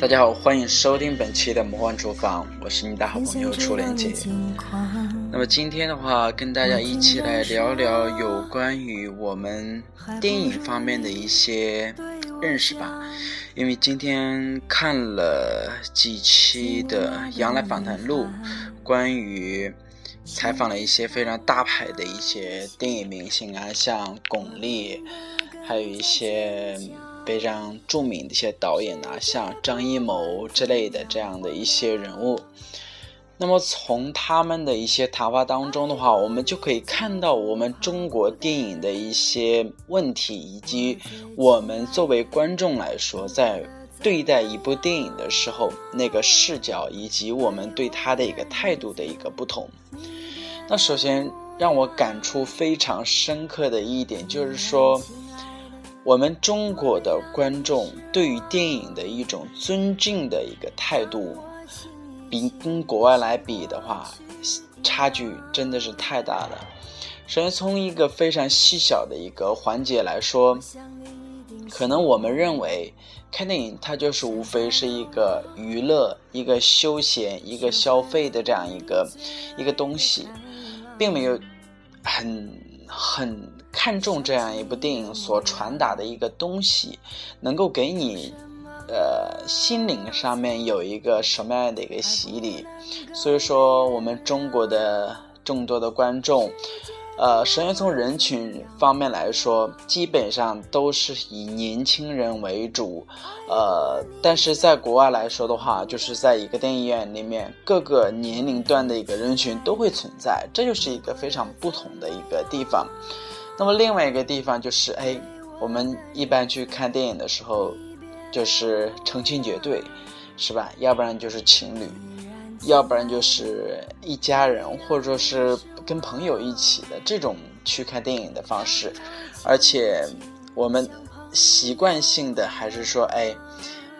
大家好，欢迎收听本期的魔幻厨房，我是你的好朋友初恋姐。那么今天的话，跟大家一起来聊聊有关于我们电影方面的一些认识吧。因为今天看了几期的《杨澜访谈录》，关于采访了一些非常大牌的一些电影明星啊，像巩俐，还有一些。非常著名的一些导演啊，像张艺谋之类的这样的一些人物。那么从他们的一些谈话当中的话，我们就可以看到我们中国电影的一些问题，以及我们作为观众来说，在对待一部电影的时候那个视角，以及我们对他的一个态度的一个不同。那首先让我感触非常深刻的一点就是说。我们中国的观众对于电影的一种尊敬的一个态度，比跟国外来比的话，差距真的是太大了。首先从一个非常细小的一个环节来说，可能我们认为看电影它就是无非是一个娱乐、一个休闲、一个消费的这样一个一个东西，并没有很很。看重这样一部电影所传达的一个东西，能够给你，呃，心灵上面有一个什么样的一个洗礼？所以说，我们中国的众多的观众，呃，首先从人群方面来说，基本上都是以年轻人为主，呃，但是在国外来说的话，就是在一个电影院里面，各个年龄段的一个人群都会存在，这就是一个非常不同的一个地方。那么另外一个地方就是，哎，我们一般去看电影的时候，就是成群结队，是吧？要不然就是情侣，要不然就是一家人，或者说是跟朋友一起的这种去看电影的方式。而且我们习惯性的还是说，哎，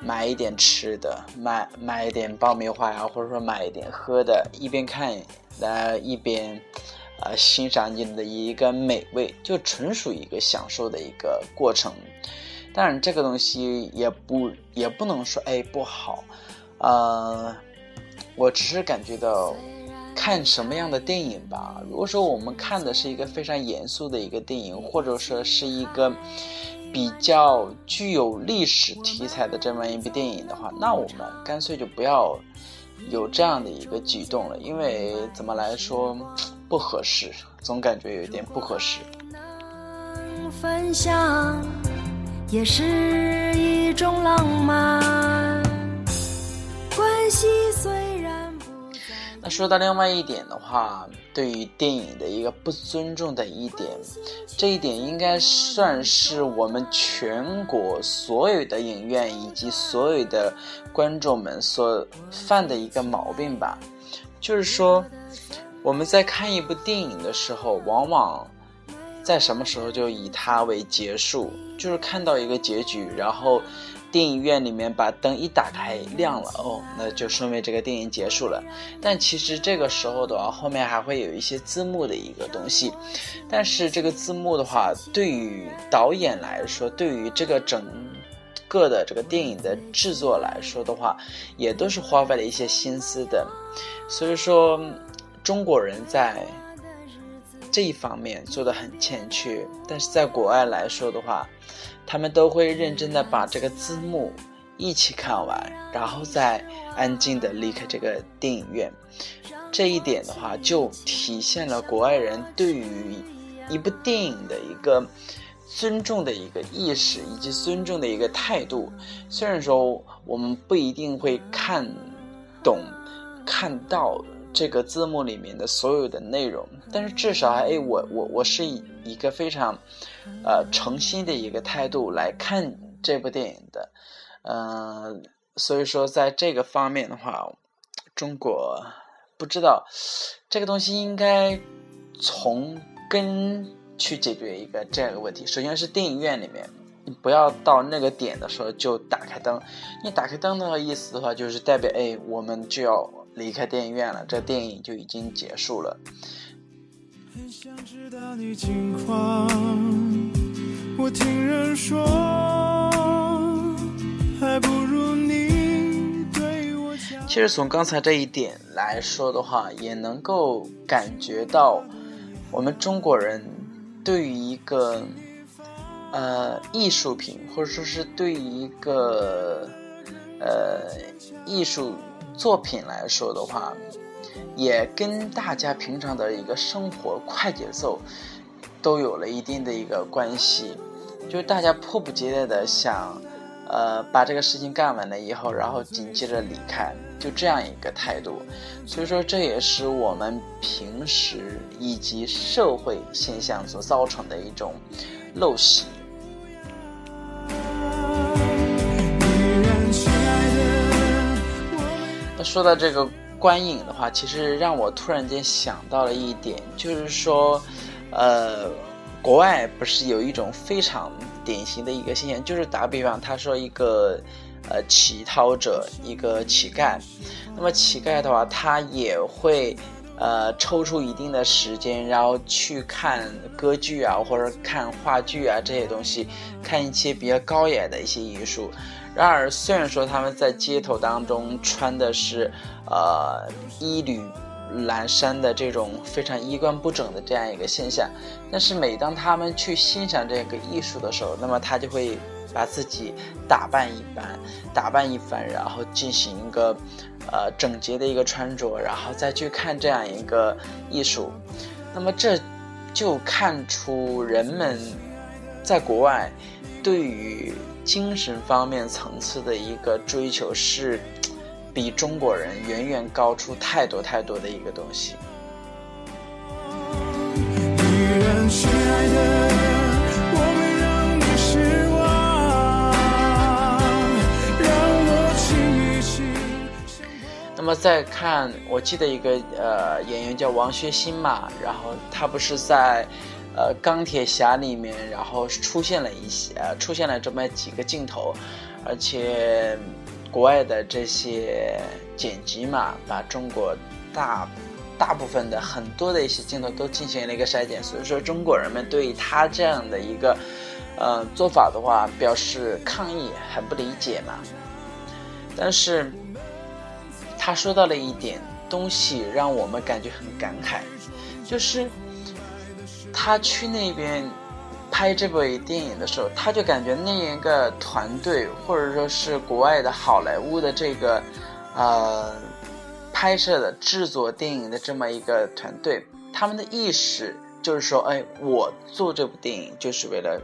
买一点吃的，买买一点爆米花呀，或者说买一点喝的，一边看，来一边。呃，欣赏你的一个美味，就纯属一个享受的一个过程。当然，这个东西也不也不能说哎不好。呃，我只是感觉到看什么样的电影吧。如果说我们看的是一个非常严肃的一个电影，或者说是一个比较具有历史题材的这么一部电影的话，那我们干脆就不要有这样的一个举动了。因为怎么来说？不合适，总感觉有一点不合适。能分享也是一种浪漫。关系虽然说到另外一点的话，对于电影的一个不尊重的一点，这一点应该算是我们全国所有的影院以及所有的观众们所犯的一个毛病吧，就是说。我们在看一部电影的时候，往往在什么时候就以它为结束，就是看到一个结局，然后电影院里面把灯一打开亮了，哦，那就说明这个电影结束了。但其实这个时候的话，后面还会有一些字幕的一个东西，但是这个字幕的话，对于导演来说，对于这个整个的这个电影的制作来说的话，也都是花费了一些心思的，所以说。中国人在这一方面做的很欠缺，但是在国外来说的话，他们都会认真的把这个字幕一起看完，然后再安静的离开这个电影院。这一点的话，就体现了国外人对于一部电影的一个尊重的一个意识以及尊重的一个态度。虽然说我们不一定会看懂、看到。这个字幕里面的所有的内容，但是至少哎，我我我是以一个非常，呃，诚心的一个态度来看这部电影的，嗯，所以说在这个方面的话，中国不知道这个东西应该从根去解决一个这样的问题。首先是电影院里面，你不要到那个点的时候就打开灯，你打开灯的意思的话，就是代表哎，我们就要。离开电影院了，这电影就已经结束了。很想知道你近况，我听人说，还不如你其实从刚才这一点来说的话，也能够感觉到我们中国人对于一个呃艺术品，或者说是对于一个呃艺术作品来说的话，也跟大家平常的一个生活快节奏都有了一定的一个关系，就是大家迫不及待的想。呃，把这个事情干完了以后，然后紧接着离开，就这样一个态度。所以说，这也是我们平时以及社会现象所造成的一种陋习。说到这个观影的话，其实让我突然间想到了一点，就是说，呃，国外不是有一种非常。典型的一个现象就是打比方，他说一个呃乞讨者，一个乞丐，那么乞丐的话，他也会呃抽出一定的时间，然后去看歌剧啊，或者看话剧啊这些东西，看一些比较高雅的一些艺术。然而，虽然说他们在街头当中穿的是呃衣履。阑珊的这种非常衣冠不整的这样一个现象，但是每当他们去欣赏这个艺术的时候，那么他就会把自己打扮一番，打扮一番，然后进行一个呃整洁的一个穿着，然后再去看这样一个艺术，那么这就看出人们在国外对于精神方面层次的一个追求是。比中国人远远高出太多太多的一个东西。么再看，我记得一个呃演员叫王学新嘛，然后他不是在呃钢铁侠里面，然后出现了一些呃出现了这么几个镜头，而且。国外的这些剪辑嘛，把中国大大部分的很多的一些镜头都进行了一个筛减，所以说中国人们对他这样的一个呃做法的话，表示抗议，很不理解嘛。但是他说到了一点东西，让我们感觉很感慨，就是他去那边。拍这部电影的时候，他就感觉那一个团队，或者说是国外的好莱坞的这个，呃，拍摄的制作电影的这么一个团队，他们的意识就是说，哎，我做这部电影就是为了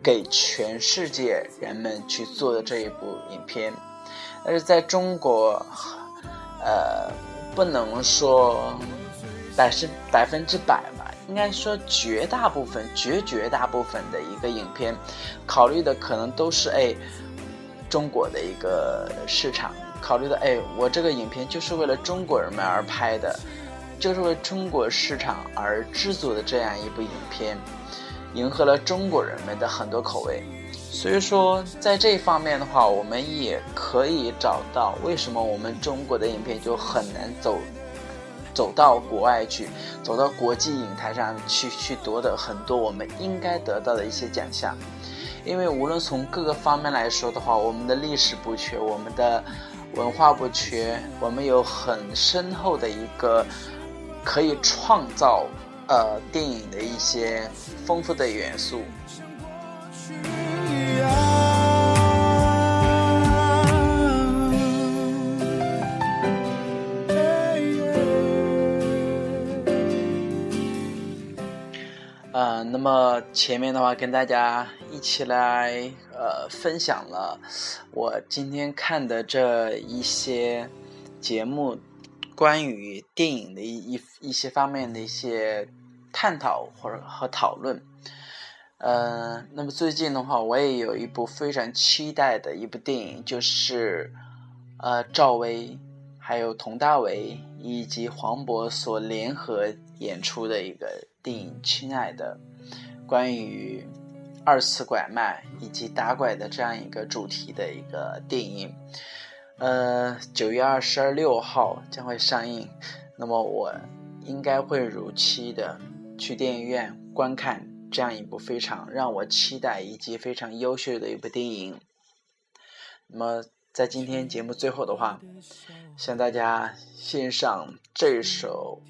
给全世界人们去做的这一部影片。但是在中国，呃，不能说百分百分之百。应该说，绝大部分、绝绝大部分的一个影片，考虑的可能都是哎，中国的一个市场，考虑的哎，我这个影片就是为了中国人们而拍的，就是为中国市场而制作的这样一部影片，迎合了中国人们的很多口味。所以说，在这方面的话，我们也可以找到为什么我们中国的影片就很难走。走到国外去，走到国际影坛上去，去夺得很多我们应该得到的一些奖项。因为无论从各个方面来说的话，我们的历史不缺，我们的文化不缺，我们有很深厚的一个可以创造呃电影的一些丰富的元素。那么前面的话跟大家一起来呃分享了我今天看的这一些节目，关于电影的一一一些方面的一些探讨或者和讨论。呃，那么最近的话，我也有一部非常期待的一部电影，就是呃赵薇还有佟大为以及黄渤所联合演出的一个电影《亲爱的》。关于二次拐卖以及打拐的这样一个主题的一个电影，呃，九月二十六号将会上映。那么我应该会如期的去电影院观看这样一部非常让我期待以及非常优秀的一部电影。那么在今天节目最后的话，向大家献上这首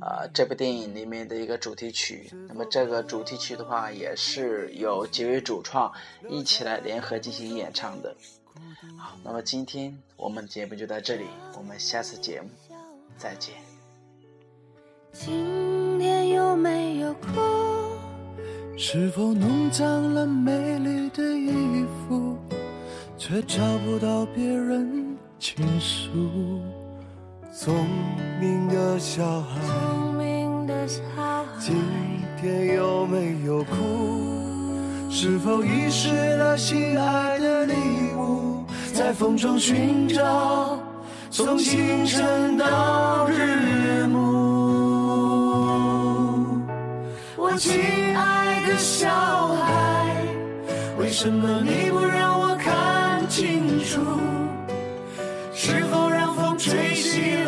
啊这部电影里面的一个主题曲。那么这个主题曲的话，也是由几位主创一起来联合进行演唱的。好，那么今天我们节目就到这里，我们下次节目再见。今天有没有哭？是否弄脏了美丽的衣服？却找不到别人倾诉。聪明的小孩，今天有没有哭？是否遗失了心爱的礼物？在风中寻找，从清晨到日暮。我亲爱的小孩，为什么你不让是否让风吹熄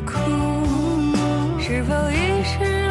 苦，是否一世？